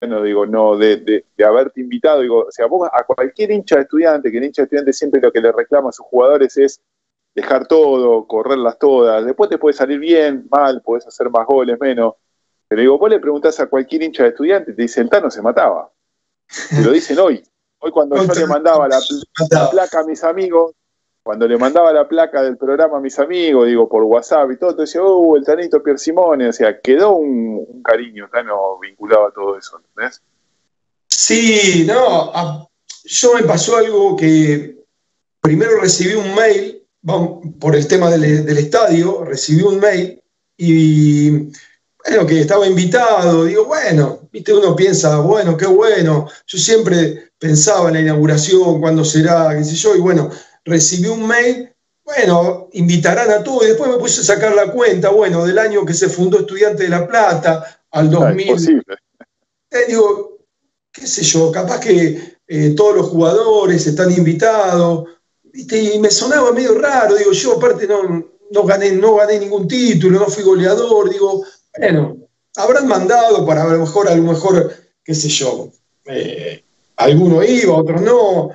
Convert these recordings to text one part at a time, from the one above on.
bueno, digo, no, de, haberte invitado, digo, o sea, vos a cualquier hincha de estudiante, que el hincha de estudiante siempre lo que le reclama a sus jugadores es dejar todo, correrlas todas, después te puede salir bien, mal, puedes hacer más goles, menos, pero digo, vos le preguntás a cualquier hincha de estudiante, te dicen, Tano se mataba, te lo dicen hoy, hoy cuando yo le mandaba la placa a mis amigos, cuando le mandaba la placa del programa a mis amigos, digo, por WhatsApp y todo, te decía, uh, el Tanito Pier Simone, o sea, quedó un, cariño Tano vinculado a todo eso, ¿entendés? Sí, no, yo me pasó algo que primero recibí un mail, por el tema del estadio, recibí un mail y bueno, que estaba invitado, digo, bueno, viste, uno piensa, bueno, qué bueno, yo siempre pensaba en la inauguración, cuándo será, qué sé yo, y bueno, recibí un mail, bueno, invitarán a todos, y después me puse a sacar la cuenta, bueno, del año que se fundó Estudiante de La Plata al 2000. Ah, eh, digo, qué sé yo, capaz que eh, todos los jugadores están invitados, y me sonaba medio raro, digo, yo aparte no, no, gané, no gané ningún título, no fui goleador, digo, bueno, habrán mandado para a lo mejor, a lo mejor, qué sé yo, eh, alguno iba, otro no,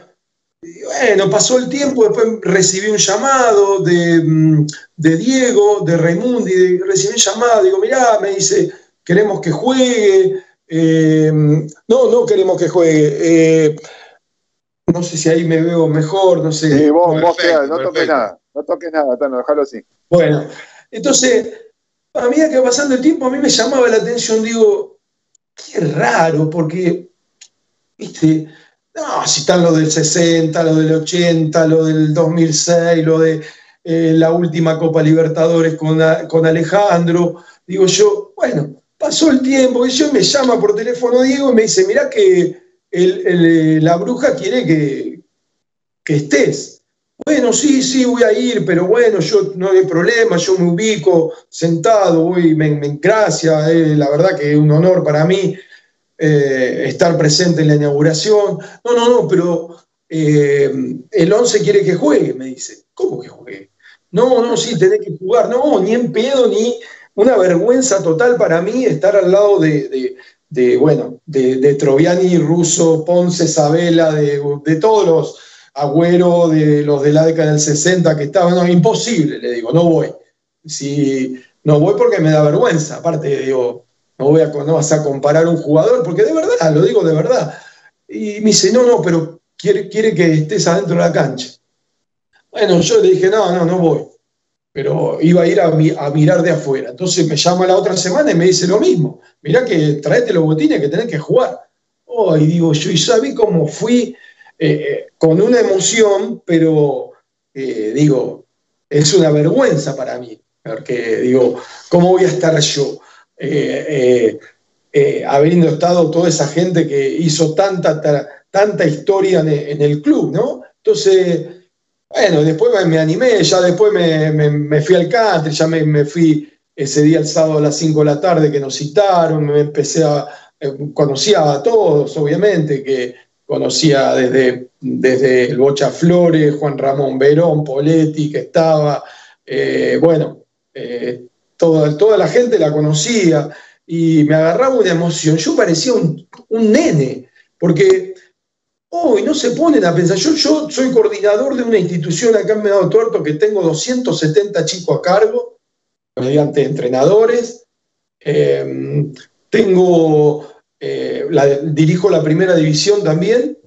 bueno, pasó el tiempo, después recibí un llamado de, mm, Diego, de Raimundi, recibí un llamado, digo, mirá, me dice, queremos que juegue, eh, no, no queremos que juegue, eh, no sé si ahí me veo mejor, no sé. Sí, vos, vos no toques nada, no toques nada, Tano, déjalo así. Bueno, entonces, a medida que pasando el tiempo, a mí me llamaba la atención, digo, qué raro, porque, viste, no, si están lo del 60, lo del 80, lo del 2006, lo de eh, la última Copa Libertadores con, con, Alejandro. Digo yo, bueno, pasó el tiempo y yo me llama por teléfono Diego y me dice, mirá que la bruja quiere que, que estés. Bueno, sí, sí, voy a ir, pero bueno, yo no hay problema, yo me ubico sentado, voy, me, me gracia, eh, la verdad que es un honor para mí eh, estar presente en la inauguración. No, no, no, pero eh, el 11 quiere que juegue, me dice. ¿Cómo que juegue? No, no, sí, tenés que jugar. No, ni en pedo, ni una vergüenza total para mí estar al lado de, bueno, de, Troviani, Russo, Ponce, Sabela, de, todos los Agüero, de los de la década del 60 que estaban. No, imposible, le digo, no voy. Si, no voy porque me da vergüenza. Aparte, digo, no, voy a, no vas a comparar un jugador, porque de verdad, lo digo de verdad. Y me dice, no, no, pero quiere, quiere que estés adentro de la cancha. Bueno, yo le dije, no, no, no voy. Pero iba a ir a, mirar de afuera. Entonces me llama la otra semana y me dice lo mismo. Mirá que traete los botines que tenés que jugar. Oh, y digo yo, y sabí cómo fui eh, eh, con una emoción, pero eh, digo, es una vergüenza para mí. Porque digo, ¿cómo voy a estar yo? Eh, eh, eh, habiendo estado toda esa gente que hizo tanta, tanta historia en, el club, ¿no? Entonces, bueno, después me, animé, ya después me, fui al country, ya me, fui ese día el sábado a las 5 de la tarde que nos citaron, me empecé a, conocía a todos, obviamente, que conocía desde, desde el Bocha Flores, Juan Ramón Verón, Poletti, que estaba, bueno, toda, la gente la conocía y me agarraba una emoción. Yo parecía un, nene, porque hoy no se ponen a pensar. Yo, yo soy coordinador de una institución acá en Medado Tuerto que tengo 270 chicos a cargo, mediante entrenadores. Em, tengo, eh, dirijo la primera división también,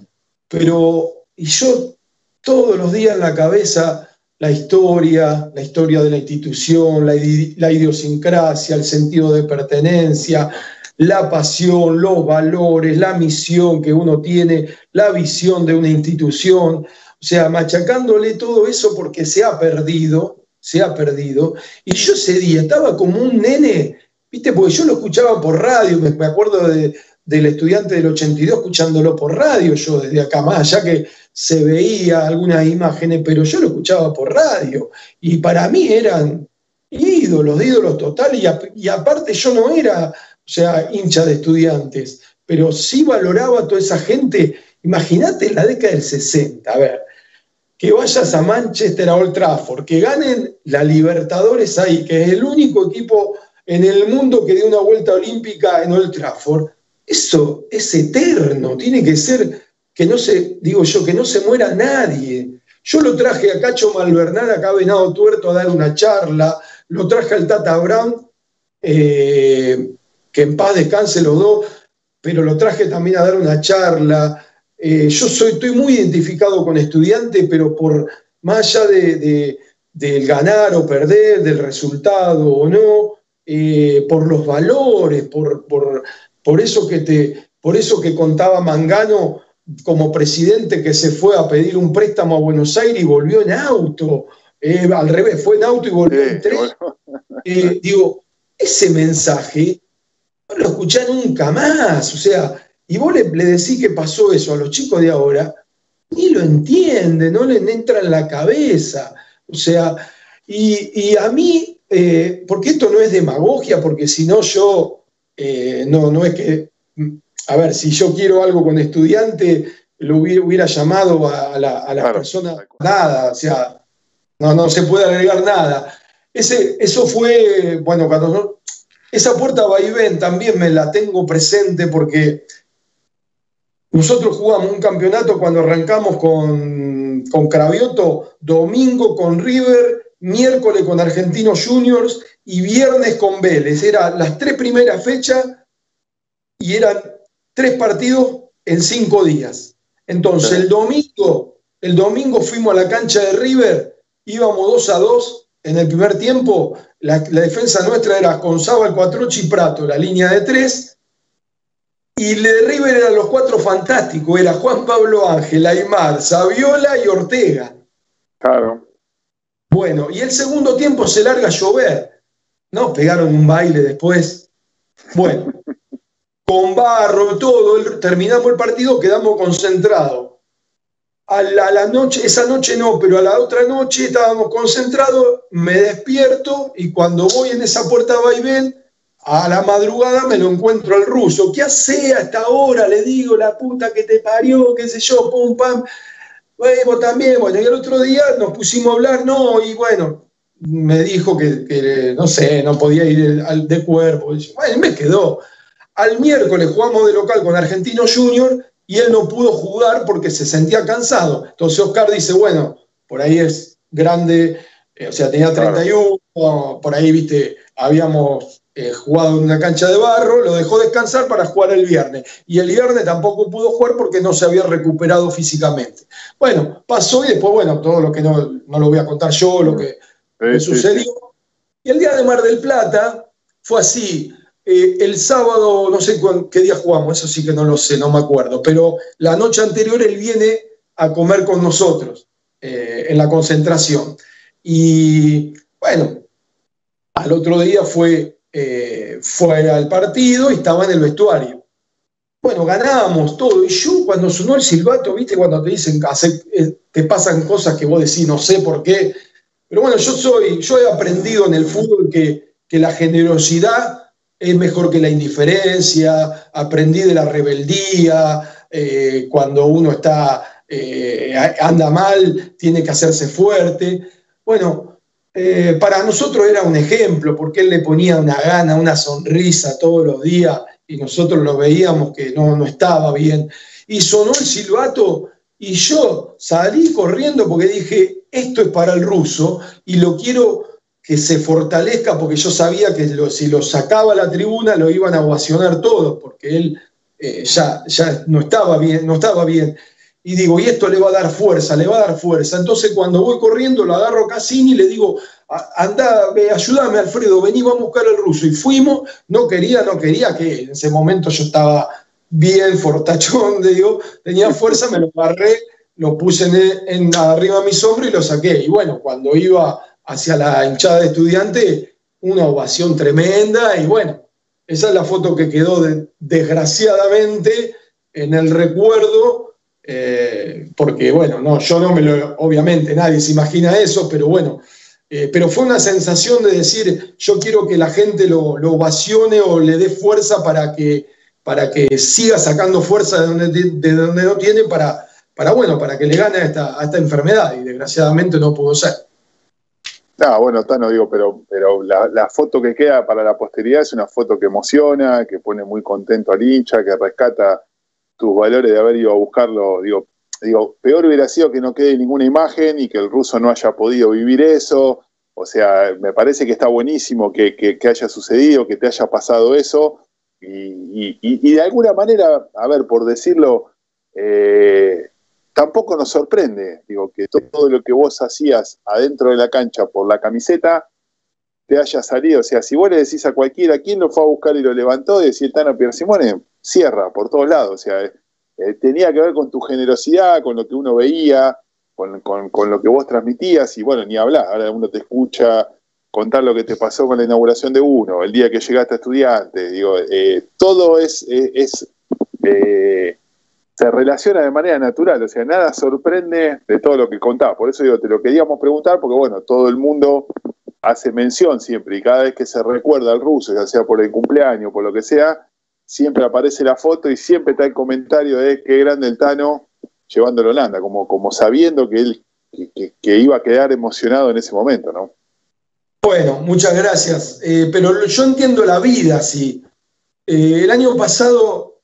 pero y yo todos los días en la cabeza la historia, la historia de la institución, la, idiosincrasia, el sentido de pertenencia, la pasión, los valores, la misión que uno tiene, la visión de una institución, o sea, machacándole todo eso porque se ha perdido, se ha perdido. Y yo ese día estaba como un nene, ¿viste? Porque yo lo escuchaba por radio, me, acuerdo del estudiante del 82 escuchándolo por radio, yo desde acá más allá que se veía algunas imágenes, pero yo lo escuchaba por radio y para mí eran ídolos, ídolos totales y, aparte yo no era, o sea, hincha de estudiantes, pero sí valoraba a toda esa gente. Imagínate la década del 60, a ver, que vayas a Manchester, a Old Trafford, que ganen la Libertadores ahí, que es el único equipo en el mundo que dio una vuelta olímpica en Old Trafford, eso es eterno, tiene que ser que no se, digo yo, que no se muera nadie. Yo lo traje a Cacho Malvernal, acá a Venado Tuerto, a dar una charla, lo traje al Tata Brown, eh, que en paz descanse los dos, pero lo traje también a dar una charla. Eh, yo soy, estoy muy identificado con estudiantes, pero por más allá de, del ganar o perder, del resultado o no, eh, por los valores, por, eso que te, por eso que contaba Mangano como presidente que se fue a pedir un préstamo a Buenos Aires y volvió en auto. Eh, al revés, fue en auto y volvió en tren. digo, ese mensaje no lo escuché nunca más. O sea, y vos le, decís que pasó eso a los chicos de ahora, ni lo entienden, no les entra en la cabeza. O sea, y, a mí, eh, porque esto no es demagogia, porque si no yo, eh, no, no es que, a ver, si yo quiero algo con estudiante, lo hubiera, llamado a, la, a persona, nada, o sea, no, no se puede agregar nada. Ese, eso fue, bueno, cuando esa puerta va y ven también me la tengo presente porque nosotros jugamos un campeonato cuando arrancamos con, con Cravioto, domingo con River, miércoles con Argentinos Juniors y viernes con Vélez. Eran las tres primeras fechas y eran tres partidos en cinco días. Entonces, el domingo, el domingo fuimos a la cancha de River, íbamos dos a dos en el primer tiempo. La, defensa nuestra era con el Cuatrochi y Prato, la línea de tres y de River eran los cuatro fantásticos, era Juan Pablo Ángel, Aymar, Saviola y Ortega. Claro. Bueno, y el segundo tiempo se larga a llover. ¿No? Pegaron un baile después. Bueno, con barro, todo, terminamos el partido, quedamos concentrados. A la, noche, esa noche no, pero a la otra noche estábamos concentrados, me despierto y cuando voy en esa puerta vaivén, a la madrugada me lo encuentro al ruso. ¿Qué hace a esta hora? Le digo, la puta que te parió, qué sé yo, pum, pam. Bueno, también, bueno, y el otro día nos pusimos a hablar, no, y bueno, me dijo que, no sé, no podía ir al de cuerpo. Bueno, me quedó. Al miércoles jugamos de local con Argentino Junior y él no pudo jugar porque se sentía cansado. Entonces Oscar dice, bueno, por ahí es grande, eh, o sea, tenía 31, por ahí, viste, habíamos eh, jugado en una cancha de barro, lo dejó descansar para jugar el viernes. Y el viernes tampoco pudo jugar porque no se había recuperado físicamente. Bueno, pasó y después, bueno, todo lo que no, no lo voy a contar yo, lo que, sucedió. Y el día de Mar del Plata fue así. Eh, el sábado, no sé qué día jugamos, eso sí que no lo sé, no me acuerdo, pero la noche anterior él viene a comer con nosotros eh, en la concentración. Y bueno, al otro día fue eh, fue al partido y estaba en el vestuario. Bueno, ganábamos todo. Y yo cuando sonó el silbato, viste, cuando te dicen, eh, te pasan cosas que vos decís, no sé por qué. Pero bueno, yo soy, yo he aprendido en el fútbol que, que la generosidad es mejor que la indiferencia, aprendí de la rebeldía, eh, cuando uno está, anda mal, tiene que hacerse fuerte. Bueno, eh, para nosotros era un ejemplo, porque él le ponía una gana, una sonrisa todos los días y nosotros lo veíamos que no, no estaba bien. Y sonó el silbato y yo salí corriendo porque dije, esto es para el ruso y lo quiero que se fortalezca porque yo sabía que si lo sacaba a la tribuna lo iban a ovacionar todos, porque él eh, ya, ya no estaba bien, no estaba bien y digo, y esto le va a dar fuerza, le va a dar fuerza. Entonces cuando voy corriendo lo agarro a Cassini y le digo, anda, ayúdame Alfredo, vení, vamos a buscar al ruso. Y fuimos, no quería, no quería, que en ese momento yo estaba bien fortachón, digo, tenía fuerza, me lo agarré, lo puse en, arriba de mi sombra y lo saqué. Y bueno, cuando iba hacia la hinchada de estudiante, una ovación tremenda y bueno, esa es la foto que quedó desgraciadamente en el recuerdo eh, porque bueno, no, yo no me lo, obviamente nadie se imagina eso, pero bueno, eh, pero fue una sensación de decir, yo quiero que la gente lo, lo ovacione o le dé fuerza para que, para que siga sacando fuerza de donde, de, donde no tiene para, para, bueno, para que le gane a esta, esta enfermedad y desgraciadamente no pudo ser. No, bueno, Tano, digo, pero, pero la, foto que queda para la posteridad es una foto que emociona, que pone muy contento al hincha, que rescata tus valores de haber ido a buscarlo. Digo, digo, peor hubiera sido que no quede ninguna imagen y que el ruso no haya podido vivir eso. O sea, me parece que está buenísimo que, haya sucedido, que te haya pasado eso. Y, de alguna manera, a ver, por decirlo, eh, tampoco nos sorprende, digo, que todo lo que vos hacías adentro de la cancha por la camiseta te haya salido. O sea, si vos le decís a cualquiera quién lo fue a buscar y lo levantó, y decir Tano Simone, cierra por todos lados. O sea, eh, tenía que ver con tu generosidad, con lo que uno veía, con, lo que vos transmitías, y bueno, ni hablar, ahora uno te escucha contar lo que te pasó con la inauguración de uno, el día que llegaste a estudiante, digo, eh, todo es, es, eh, se relaciona de manera natural, o sea, nada sorprende de todo lo que contás. Por eso te lo queríamos preguntar, porque bueno, todo el mundo hace mención siempre, y cada vez que se recuerda al ruso, ya sea por el cumpleaños, por lo que sea, siempre aparece la foto y siempre está el comentario de qué grande el Tano llevándolo a Holanda, como, como sabiendo que él que, iba a quedar emocionado en ese momento, ¿no? Bueno, muchas gracias. Eh, pero yo entiendo la vida así. Eh, el año pasado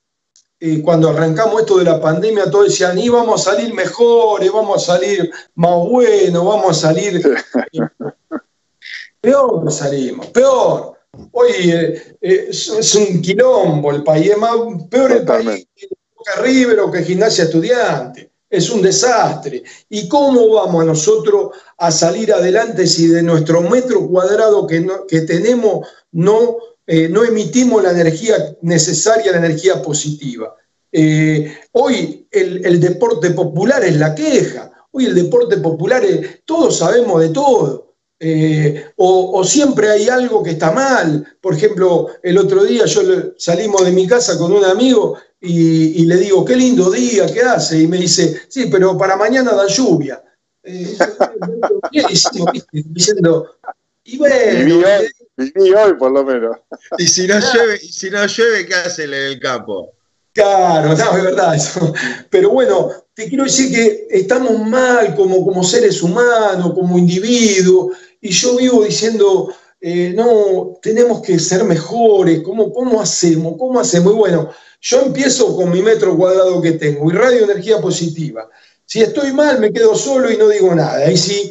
cuando arrancamos esto de la pandemia, todos decían, y vamos a salir mejores, vamos a salir más buenos, vamos a salir... peor salimos, peor. Hoy eh, eh, es, un quilombo el país, es más, peor el país que River o que Gimnasia Estudiante. Es un desastre. ¿Y cómo vamos a nosotros a salir adelante si de nuestro metro cuadrado que, que tenemos no eh, no emitimos la energía necesaria, la energía positiva. Hoy el, deporte popular es la queja, hoy el deporte popular es, todos sabemos de todo. Eh, o, siempre hay algo que está mal. Por ejemplo, el otro día yo salimos de mi casa con un amigo y, le digo, qué lindo día, ¿qué hace? Y me dice, sí, pero para mañana da lluvia. diciendo, y bueno, y hoy por lo menos. Y si no llueve, si no llueve, ¿qué hacen en el campo? Claro, no, es verdad eso. Pero bueno, te quiero decir que estamos mal como, como seres humanos, como individuos, y yo vivo diciendo, eh, no, tenemos que ser mejores, ¿cómo, ¿cómo hacemos? ¿Cómo hacemos? Y bueno, yo empiezo con mi metro cuadrado que tengo y radio energía positiva. Si estoy mal, me quedo solo y no digo nada. Y si,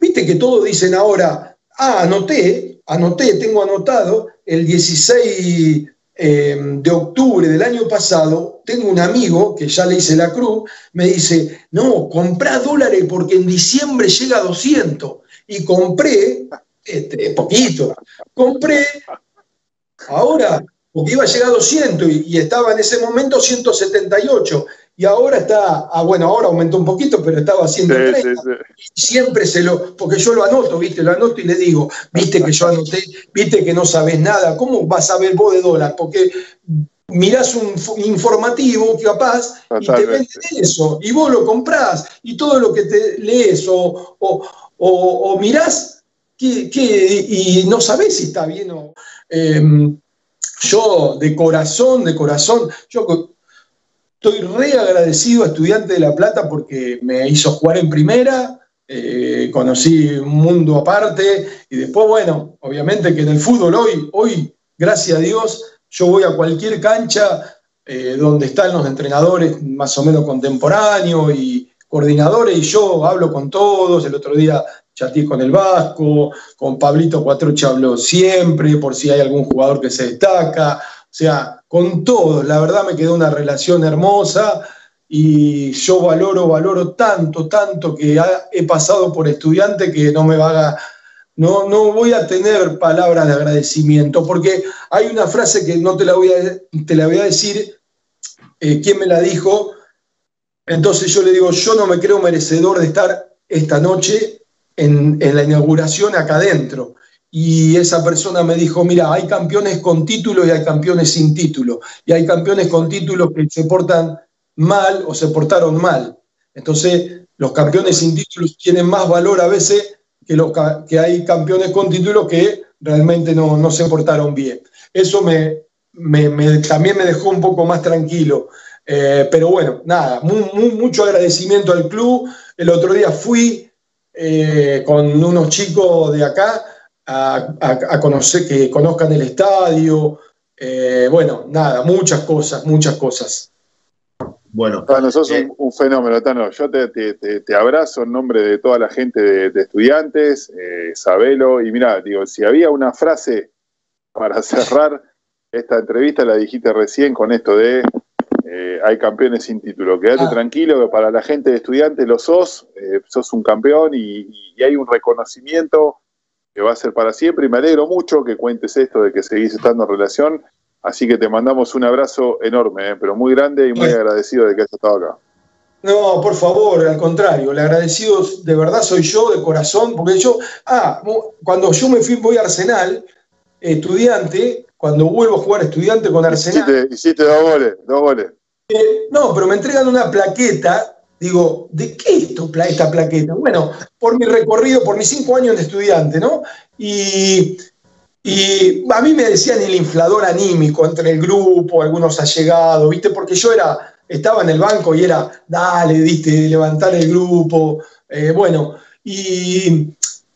viste que todos dicen ahora, ah, anoté, anoté, tengo anotado, el 16 eh, de octubre del año pasado, tengo un amigo que ya le hice la cruz, me dice, no, comprá dólares porque en diciembre llega a 200. Y compré, este, poquito, compré, ahora, porque iba a llegar a 200 y, y estaba en ese momento 178 y ahora está, ah, bueno, ahora aumentó un poquito, pero estaba haciendo Siempre se lo, porque yo lo anoto, viste, lo anoto y le digo, viste que yo anoté, viste que no sabes nada, ¿cómo vas a ver vos de dólar? Porque mirás un informativo capaz y te venden eso, y vos lo comprás, y todo lo que te lees o, o, mirás que, y no sabés si está bien o... Em, yo de corazón, de corazón, yo Estoy re agradecido a Estudiante de La Plata porque me hizo jugar en primera, eh, conocí un mundo aparte y después, bueno, obviamente que en el fútbol hoy, hoy, gracias a Dios, yo voy a cualquier cancha eh, donde están los entrenadores más o menos contemporáneos y coordinadores y yo hablo con todos, el otro día chateé con el Vasco, con Pablito Cuatrocha hablo siempre por si hay algún jugador que se destaca, o sea, con todos, la verdad me quedó una relación hermosa y yo valoro, valoro tanto, tanto que he pasado por estudiante que no me va a... No, no voy a tener palabras de agradecimiento, porque hay una frase que no te la voy a, te la voy a decir, eh, quién me la dijo, entonces yo le digo, yo no me creo merecedor de estar esta noche en, la inauguración acá adentro y esa persona me dijo, mira, hay campeones con título y hay campeones sin título, y hay campeones con título que se portan mal o se portaron mal. Entonces, los campeones sin títulos tienen más valor a veces que, los, que hay campeones con título que realmente no, se portaron bien. Eso también me dejó un poco más tranquilo. Eh, pero bueno, nada, mucho agradecimiento al club. El otro día fui, eh, con unos chicos de acá a, conocer, que conozcan el estadio. Eh, bueno, nada, muchas cosas, muchas cosas. Bueno, Tano, sos un, fenómeno, Tano. Yo te, abrazo en nombre de toda la gente de, estudiantes, eh, sabelo. Y mira, digo, si había una frase para cerrar esta entrevista, la dijiste recién con esto de eh, hay campeones sin título. Quédate ah. tranquilo que para la gente de estudiantes lo sos, eh, sos un campeón y, hay un reconocimiento que va a ser para siempre. Y me alegro mucho que cuentes esto de que seguís estando en relación. Así que te mandamos un abrazo enorme, eh, pero muy grande y muy agradecido de que hayas estado acá. No, por favor, al contrario, le agradecido de verdad soy yo, de corazón, porque yo, ah, cuando yo me fui, voy a Arsenal, estudiante, cuando vuelvo a jugar estudiante con Arsenal. Hiciste, hiciste dos goles, dos goles. No, pero me entregan una plaqueta. Digo, ¿de qué es esto, esta plaqueta? Bueno, por mi recorrido, por mis cinco años de estudiante, ¿no? Y, a mí me decían el inflador anímico entre el grupo, algunos allegados, ¿viste? Porque yo era, estaba en el banco y era, dale, diste, levantar el grupo. Eh, bueno, y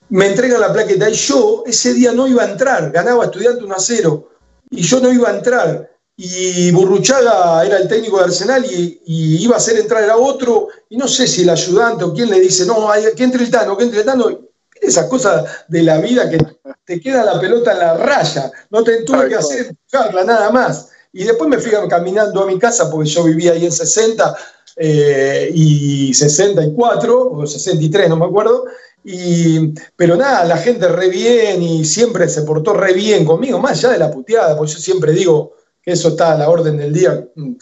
me entregan la plaqueta y yo ese día no iba a entrar, ganaba estudiante 1 a 0 y yo no iba a entrar y Burruchaga era el técnico de Arsenal y, iba a hacer entrar a otro, y no sé si el ayudante o quién le dice, no, hay, que entre el Tano, que entre el Tano. Esas cosas de la vida que te queda la pelota en la raya, no te tuve que hacer empujarla nada más. Y después me fui caminando a mi casa porque yo vivía ahí en 60 eh, y 64 o 63, no me acuerdo. Y, pero nada, la gente re bien y siempre se portó re bien conmigo, más allá de la puteada, porque yo siempre digo, eso está a la orden del día mm,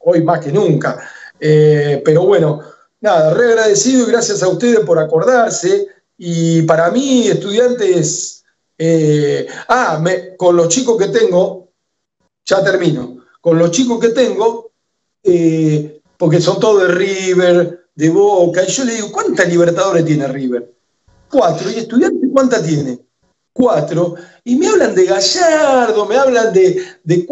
hoy más que nunca. Eh, pero bueno, nada, re agradecido y gracias a ustedes por acordarse. Y para mí, estudiantes, eh, ah, con los chicos que tengo, ya termino, con los chicos que tengo, eh, porque son todos de River, de Boca, y yo le digo, ¿cuántas Libertadores tiene River? Cuatro. ¿Y estudiante cuántas tiene? Cuatro y me hablan de Gallardo, me hablan de, de,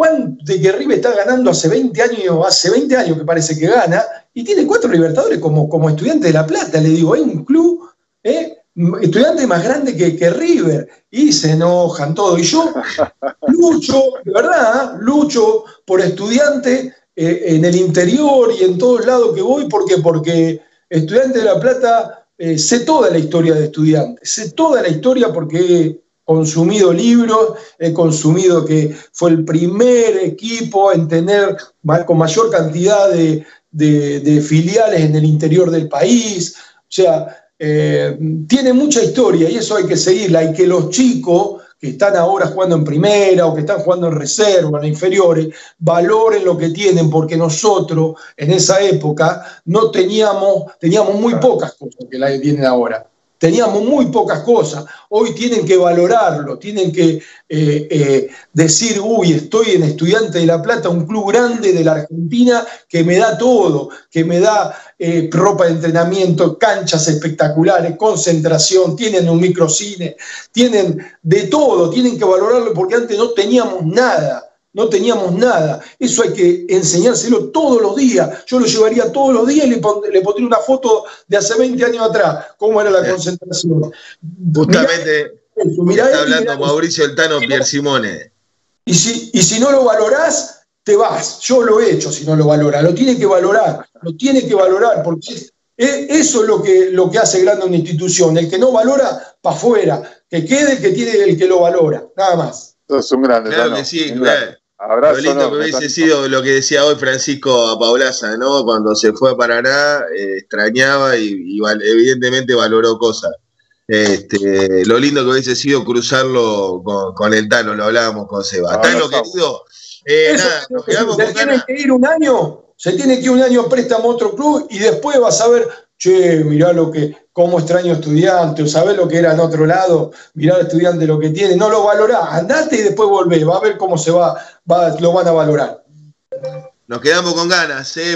de que River está ganando hace 20 años, hace 20 años que parece que gana, y tiene cuatro Libertadores como, como estudiante de La Plata. Le digo, hay un club, ¿eh? estudiante más grande que, que, River, y se enojan todo. Y yo lucho, de verdad, lucho por estudiante eh, en el interior y en todos lados que voy, porque porque estudiante de La Plata eh, sé toda la historia de estudiantes, sé toda la historia porque consumido libros, he consumido que fue el primer equipo en tener con mayor cantidad de, filiales en el interior del país. O sea, eh, tiene mucha historia y eso hay que seguirla. Y que los chicos que están ahora jugando en primera o que están jugando en reserva, en inferiores, valoren lo que tienen, porque nosotros en esa época no teníamos, teníamos muy pocas cosas que la tienen ahora teníamos muy pocas cosas, hoy tienen que valorarlo, tienen que eh, eh, decir, uy, estoy en Estudiante de La Plata, un club grande de la Argentina que me da todo, que me da eh, ropa de entrenamiento, canchas espectaculares, concentración, tienen un microcine, tienen de todo, tienen que valorarlo porque antes no teníamos nada no teníamos nada. Eso hay que enseñárselo todos los días. Yo lo llevaría todos los días y le, pondría una foto de hace 20 años atrás, cómo era la concentración. Justamente está hablando Mauricio Eltano Pier Simone. Y si, y si no lo valorás, te vas. Yo lo he hecho si no lo valora. Lo tiene que valorar, lo tiene que valorar, porque eso es lo que, lo que hace grande una institución. El que no valora, para afuera. Que quede el que tiene el que lo valora. Nada más. Es un grande. Claro que sí, claro. Abrazo, lo lindo que hubiese sido lo que decía hoy Francisco a Paulaza, ¿no? Cuando se fue a Paraná, eh, extrañaba y, evidentemente valoró cosas. Este, lo lindo que hubiese sido cruzarlo con, el Tano, lo hablábamos con Seba. Tano, querido, eh, nada, nos quedamos se tiene que ir un año, se tiene que ir un año préstamo a otro club y después vas a ver, che, mirá lo que, cómo extraño estudiante, o sabés lo que era en otro lado, mirá al estudiante lo que tiene, no lo valorás, andate y después volvé, va a ver cómo se va, va lo van a valorar. Nos quedamos con ganas, ¿eh?